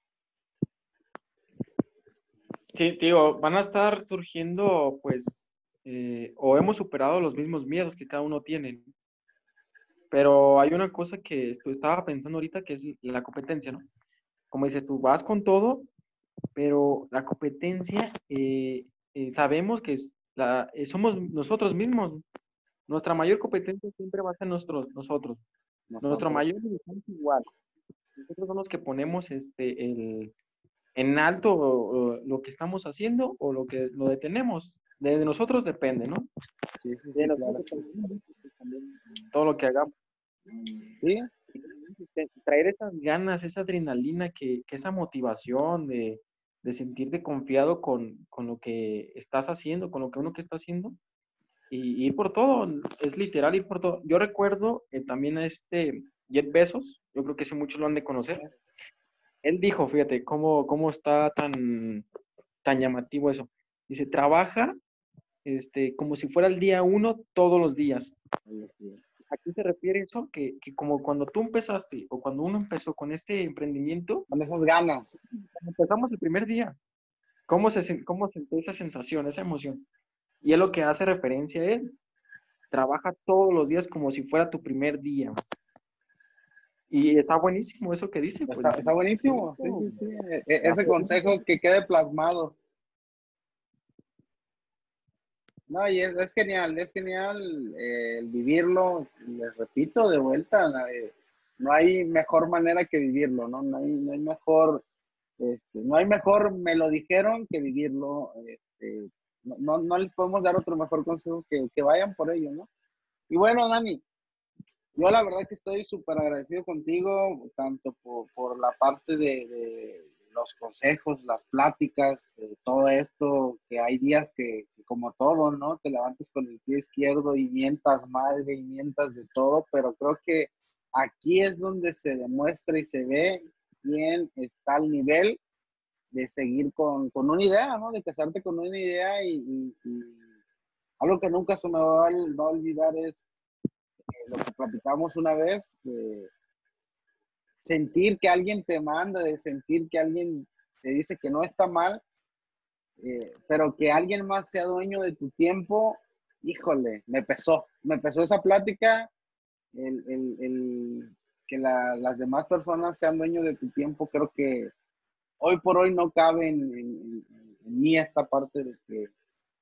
Sí, tío, van a estar surgiendo, pues, eh, o hemos superado los mismos miedos que cada uno tiene. Pero hay una cosa que estaba pensando ahorita, que es la competencia, ¿no? Como dices tú, vas con todo, pero la competencia, eh, eh, sabemos que es la, somos nosotros mismos. Nuestra mayor competencia siempre va a ser nosotros. nosotros. Nuestro mayor es igual nosotros somos los que ponemos este, el, en alto lo que estamos haciendo o lo que lo detenemos. De, nosotros depende, ¿no? Sí, sí, sí Todo lo que hagamos. Sí. Traer esas ganas, esa adrenalina, que, que esa motivación de, de, sentirte confiado con, con, lo que estás haciendo, con lo que uno que está haciendo. Y por todo, es literal ir por todo. Yo recuerdo eh, también a este Jet Bezos, yo creo que sí muchos lo han de conocer. Él dijo, fíjate, cómo, cómo está tan, tan llamativo eso. Dice, trabaja este, como si fuera el día uno todos los días. ¿A qué se refiere eso? Que, que, como cuando tú empezaste o cuando uno empezó con este emprendimiento. Con esas ganas. Empezamos el primer día. ¿Cómo se, cómo sentó esa sensación, esa emoción? Y es lo que hace referencia a él. Trabaja todos los días como si fuera tu primer día. Y está buenísimo eso que dice. Pues. Está, buenísimo, sí, sí, sí. E, ese consejo que quede plasmado. No, y es, genial, es genial eh, vivirlo, les repito de vuelta, eh, no hay mejor manera que vivirlo, ¿no? No hay, no hay mejor, este, no hay mejor, me lo dijeron, que vivirlo. Este, no, no, les podemos dar otro mejor consejo que, que vayan por ello, ¿no? Y bueno, Dani, yo la verdad que estoy súper agradecido contigo, tanto por, la parte de, los consejos, las pláticas, todo esto, que hay días que, como todo, ¿no? Te levantas con el pie izquierdo y mientas mal y mientas de todo, pero creo que aquí es donde se demuestra y se ve quién está al nivel de seguir con, una idea, ¿no? De casarte con una idea y, algo que nunca se me va a olvidar es lo que platicamos una vez, de sentir que alguien te manda, de sentir que alguien te dice que no está mal, eh, pero que alguien más sea dueño de tu tiempo, híjole, me pesó, me pesó esa plática, el, que las demás personas sean dueños de tu tiempo, creo que hoy por hoy no cabe en, en, mí esta parte de que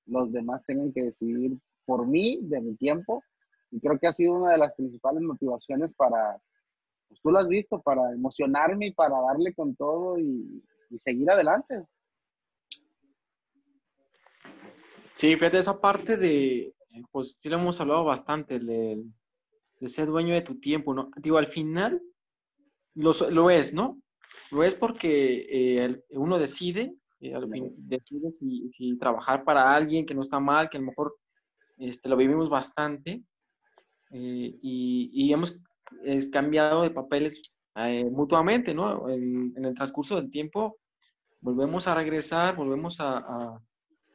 los demás tengan que decidir por mí, de mi tiempo, y creo que ha sido una de las principales motivaciones para, pues tú lo has visto, para emocionarme y para darle con todo y, seguir adelante. Sí, fíjate, esa parte de, pues sí lo hemos hablado bastante, de, de ser dueño de tu tiempo, ¿no? Digo, al final lo, lo es, ¿no? Lo es porque eh, uno decide, eh, al fin, decide si, si, trabajar para alguien que no está mal, que a lo mejor este, lo vivimos bastante, eh, y, hemos cambiado de papeles eh, mutuamente, ¿no? En, el transcurso del tiempo volvemos a regresar, volvemos a,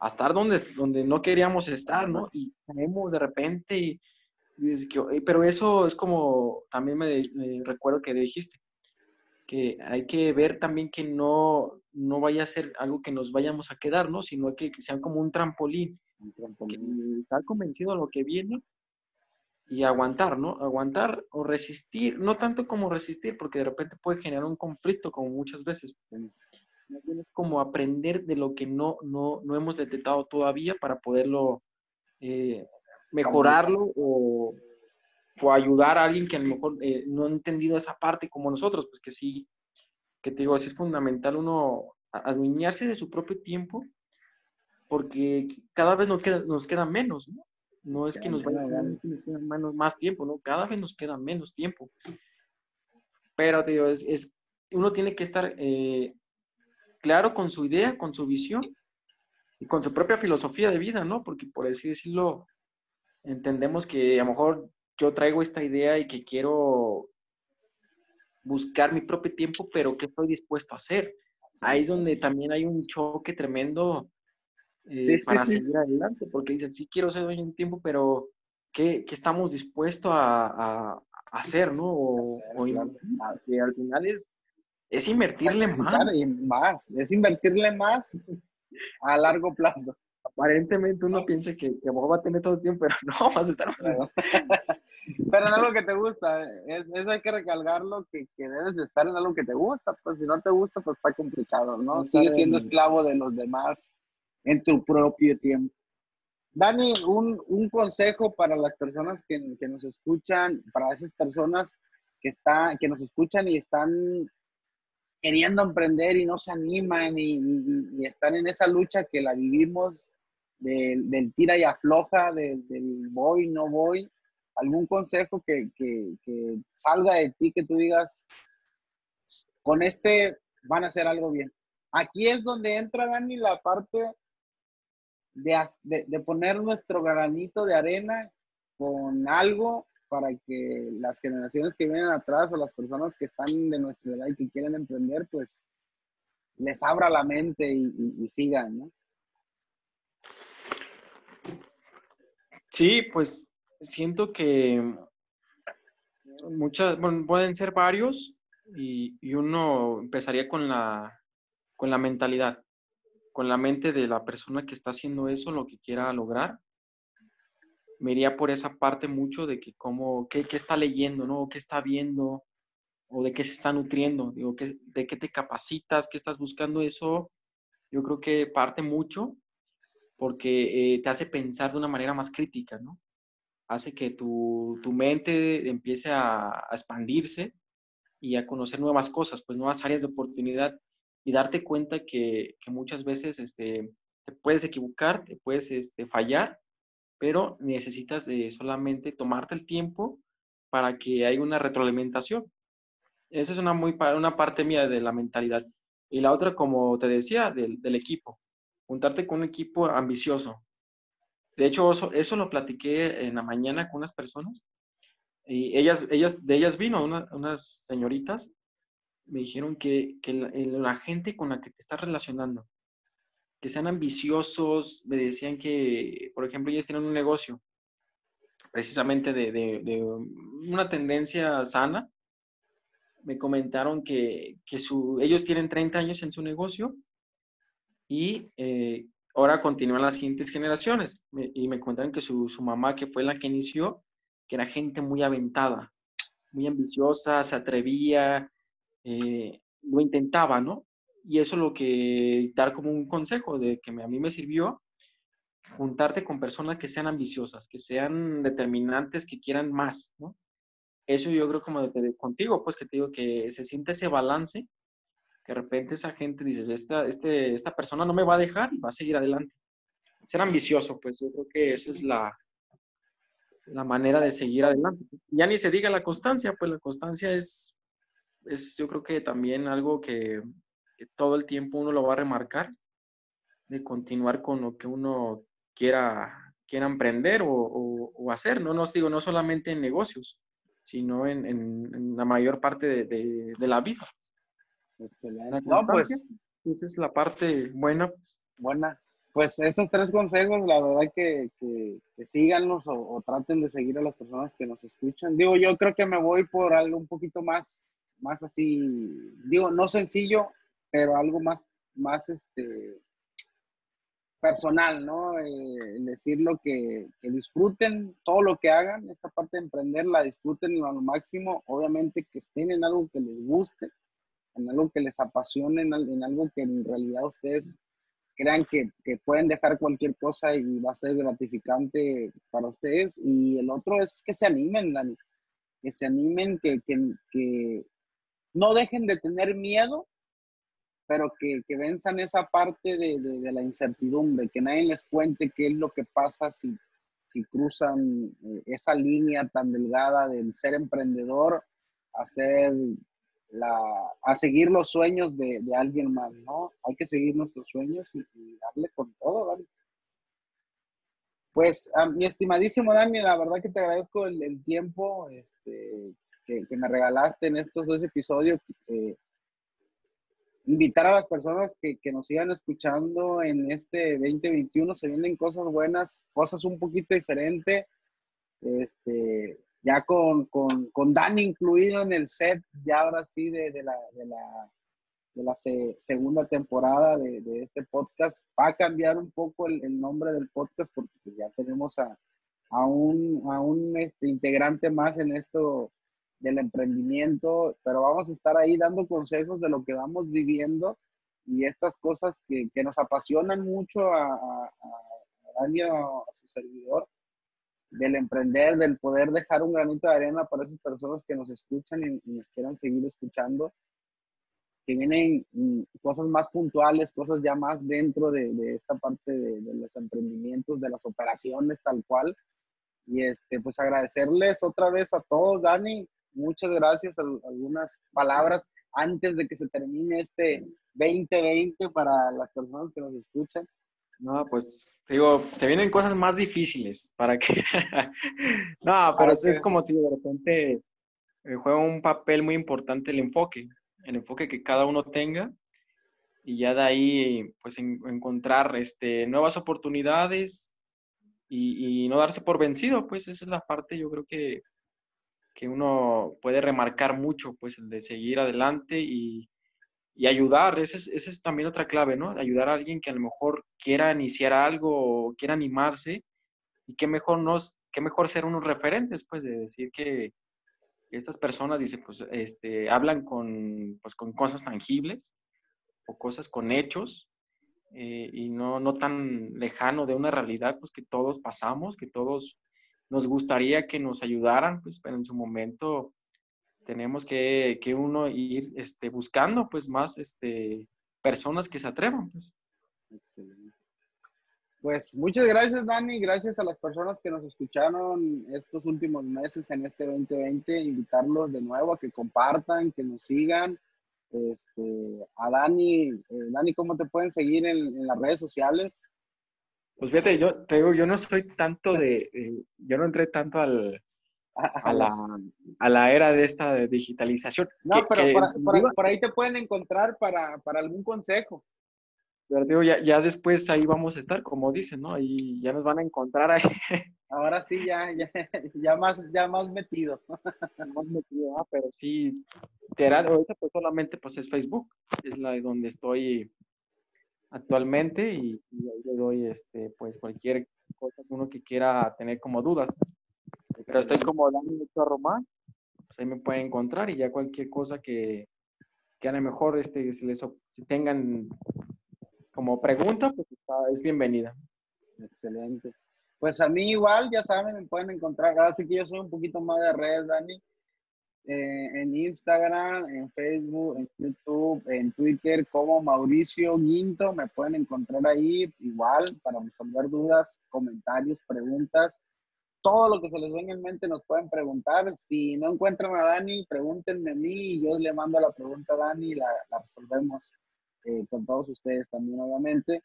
estar donde, donde no queríamos estar, ¿no? Y tenemos de repente, y, pero eso es como, también me, recuerdo que dijiste, que hay que ver también que no, no vaya a ser algo que nos vayamos a quedar, ¿no? Sino que, que sean como un trampolín. Un trampolín. estar convencido de lo que viene y aguantar, ¿no? Aguantar o resistir, no tanto como resistir, porque de repente puede generar un conflicto, como muchas veces. Es como aprender de lo que no, no, no hemos detectado todavía para poderlo eh, mejorarlo o, ayudar a alguien que a lo mejor eh, no ha entendido esa parte como nosotros, pues que sí, que te digo, es fundamental uno adueñarse de su propio tiempo, porque cada vez nos queda, nos queda menos, ¿no? No es que nos vaya a más tiempo, ¿no? Cada vez nos queda menos tiempo. Pero, te digo, es, uno tiene que estar eh, claro con su idea, con su visión y con su propia filosofía de vida, ¿no? Porque por así decirlo, entendemos que a lo mejor yo traigo esta idea y que quiero buscar mi propio tiempo, pero ¿qué estoy dispuesto a hacer? Ahí es donde también hay un choque tremendo eh, para seguir adelante, porque dices, sí quiero ser dueño un tiempo, pero ¿qué, qué estamos dispuestos a, a, hacer, no? O, que al final es, es invertirle más. más. Es invertirle más a largo plazo. Aparentemente uno piensa que, que va a tener todo el tiempo, pero no, vas a estar Pero en algo que te gusta, es, eso hay que recalcarlo, que, que, debes de estar en algo que te gusta, pues si no te gusta, pues está complicado, ¿no? Sigue siendo esclavo de los demás en tu propio tiempo. Dani, un, un consejo para las personas que, que, nos escuchan, para esas personas que, está, que nos escuchan y están queriendo emprender y no se animan y, y, están en esa lucha que la vivimos del, del tira y afloja, del, del voy, no voy. ¿Algún consejo que, que, que salga de ti que tú digas, con este van a hacer algo bien? Aquí es donde entra, Dani, la parte de, poner nuestro granito de arena con algo para que las generaciones que vienen atrás o las personas que están de nuestra edad y que quieren emprender, pues les abra la mente y, sigan, ¿no? Sí, pues siento que muchas, pueden ser varios y, y, uno empezaría con la, con la mentalidad con la mente de la persona que está haciendo eso, lo que quiera lograr. Me iría por esa parte mucho de que cómo, qué, qué está leyendo, ¿no? ¿Qué está viendo? ¿O de qué se está nutriendo? Digo, ¿qué, ¿de qué te capacitas? ¿Qué estás buscando? Eso yo creo que parte mucho porque eh, te hace pensar de una manera más crítica, ¿no? Hace que tu, tu mente empiece a, a expandirse y a conocer nuevas cosas, pues nuevas áreas de oportunidad y darte cuenta que, que muchas veces este, te puedes equivocar, te puedes este, fallar, pero necesitas solamente tomarte el tiempo para que haya una retroalimentación. Esa es una, muy, una parte mía de la mentalidad. Y la otra, como te decía, del, del equipo. Juntarte con un equipo ambicioso. De hecho, eso, eso, lo platiqué en la mañana con unas personas. Y ellas, ellas, de ellas vino unas señoritas me dijeron que, que la, gente con la que te estás relacionando, que sean ambiciosos, me decían que, por ejemplo, ellos tienen un negocio precisamente de, de, una tendencia sana. Me comentaron que, que su, ellos tienen 30 años en su negocio y eh, ahora continúan las siguientes generaciones. y me comentaron que su, su mamá, que fue la que inició, que era gente muy aventada, muy ambiciosa, se atrevía, eh, lo intentaba, ¿no? Y eso es lo que dar como un consejo de que a mí me sirvió juntarte con personas que sean ambiciosas, que sean determinantes, que quieran más, ¿no? Eso yo creo como contigo, pues que te digo que se siente ese balance, que de repente esa gente dices, esta, este, esta persona no me va a dejar y va a seguir adelante. Ser ambicioso, pues yo creo que esa es la, la manera de seguir adelante. Ya ni se diga la constancia, pues la constancia es, es yo creo que también algo que, todo el tiempo uno lo va a remarcar, de continuar con lo que uno quiera, quiera emprender o, hacer, ¿no? No digo, no solamente en negocios, sino en, la mayor parte de, la vida. Excelente. No, pues, esa es la parte buena. Pues. Buena pues estos tres consejos, la verdad que, que, síganlos o, traten de seguir a las personas que nos escuchan. Digo, yo creo que me voy por algo un poquito más, más así, digo, no sencillo, pero algo más, más este, personal, ¿no? Eh, decirlo que, que, disfruten todo lo que hagan, esta parte de emprender, la disfruten a lo máximo, obviamente que estén en algo que les guste, en algo que les apasione, en, algo que en realidad ustedes crean que, que, pueden dejar cualquier cosa y va a ser gratificante para ustedes. Y el otro es que se animen, Dani. Que se animen, que no dejen de tener miedo, pero que, que venzan esa parte de, de, la incertidumbre, que nadie les cuente qué es lo que pasa si, si cruzan eh, esa línea tan delgada del ser emprendedor a ser a seguir los sueños de, alguien más, ¿no? Hay que seguir nuestros sueños y, darle con todo, Dani. Pues, mi estimadísimo Dani, la verdad que te agradezco el, tiempo este, que, me regalaste en estos dos episodios. Eh, invitar a las personas que, que, nos sigan escuchando en este 2021. Se vienen cosas buenas, cosas un poquito diferentes. Este, ya con, con, con Dani incluido en el set, ya ahora sí de, de la, de la, de la segunda temporada de, de, este podcast. Va a cambiar un poco el, el nombre del podcast porque ya tenemos a, a un, a un este, integrante más en esto del emprendimiento, pero vamos a estar ahí dando consejos de lo que vamos viviendo y estas cosas que, que nos apasionan mucho a, a, a Dani, a su servidor del emprender, del poder dejar un granito de arena para esas personas que nos escuchan y, nos quieran seguir escuchando, que vienen mm, cosas más puntuales, cosas ya más dentro de, esta parte de, los emprendimientos, de las operaciones tal cual. Y este, pues agradecerles otra vez a todos, Dani, muchas gracias, algunas palabras antes de que se termine este 2020 para las personas que nos escuchan. No, pues digo, se vienen cosas más difíciles para que... no, pero es como, tío, de repente eh, juega un papel muy importante el enfoque, el enfoque que cada uno tenga y ya de ahí, pues encontrar este, nuevas oportunidades y, y, no darse por vencido, pues esa es la parte yo creo que, que uno puede remarcar mucho, pues el de seguir adelante y, y ayudar, esa es, esa es, también otra clave, ¿no? Ayudar a alguien que a lo mejor quiera iniciar algo o quiera animarse y qué mejor, nos, qué mejor ser unos referentes, pues, de decir que estas personas, dice, pues, este, hablan con, pues, con cosas tangibles o cosas con hechos eh, y no, no tan lejano de una realidad, pues, que todos pasamos, que todos nos gustaría que nos ayudaran, pues, pero en su momento tenemos que, que uno ir este, buscando pues más este, personas que se atrevan. Pues. Excelente. Pues muchas gracias Dani, gracias a las personas que nos escucharon estos últimos meses en este 2020, invitarlos de nuevo a que compartan, que nos sigan. Este, a Dani, eh, Dani, ¿cómo te pueden seguir en, las redes sociales? Pues fíjate, yo te digo, yo no soy tanto de, eh, yo no entré tanto al, a la, a la era de esta digitalización. No, pero por, ahí te pueden encontrar para, para algún consejo. Pero digo, ya, ya, después ahí vamos a estar, como dicen, ¿no? Ahí ya nos van a encontrar ahí. Ahora sí, ya, ya, ya más, ya más metido. Más metido, ah, pero sí, ahorita pues solamente pues es Facebook, es la de donde estoy actualmente y, y ahí le doy este, pues cualquier cosa que uno que quiera tener como dudas. Pero estoy como Dani Román, pues ahí me pueden encontrar y ya cualquier cosa que, que a lo mejor este, si les si tengan como pregunta, pues es bienvenida. Excelente. Pues a mí igual, ya saben, me pueden encontrar. Ahora sí que yo soy un poquito más de redes, Dani. Eh, en Instagram, en Facebook, en YouTube, en Twitter, como Mauricio Guinto. Me pueden encontrar ahí igual para resolver dudas, comentarios, preguntas. Todo lo que se les venga en mente nos pueden preguntar. Si no encuentran a Dani, pregúntenme a mí y yo le mando la pregunta a Dani y la, resolvemos eh, con todos ustedes también, obviamente.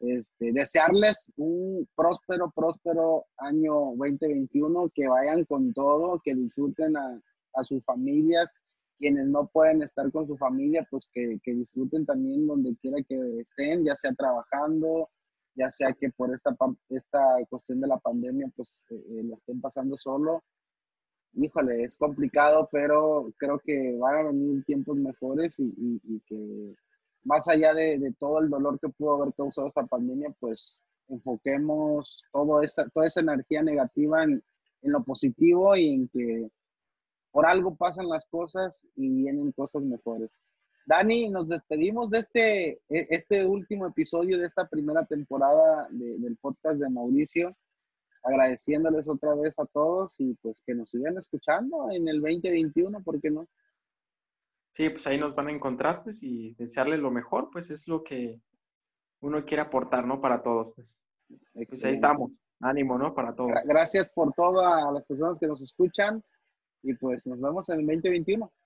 Este, desearles un próspero, próspero año 2021, que vayan con todo, que disfruten a, a sus familias, quienes no pueden estar con su familia, pues que, que, disfruten también donde quiera que estén, ya sea trabajando, ya sea que por esta, esta cuestión de la pandemia, pues eh, eh, lo estén pasando solo. Híjole, es complicado, pero creo que van a venir tiempos mejores y, y, y que más allá de, de, todo el dolor que pudo haber causado esta pandemia, pues enfoquemos todo esa, toda esa energía negativa en, en lo positivo y en que por algo pasan las cosas y vienen cosas mejores. Dani, nos despedimos de este, e, este último episodio de esta primera temporada de, del podcast de Mauricio, agradeciéndoles otra vez a todos y pues que nos sigan escuchando en el 2021, ¿por qué no? Sí, pues ahí nos van a encontrar pues y desearles lo mejor, pues es lo que uno quiere aportar, ¿no? Para todos, pues. Pues ahí estamos, ánimo, ¿no? Para todos. Gracias por todo a las personas que nos escuchan y pues nos vemos en el 2021.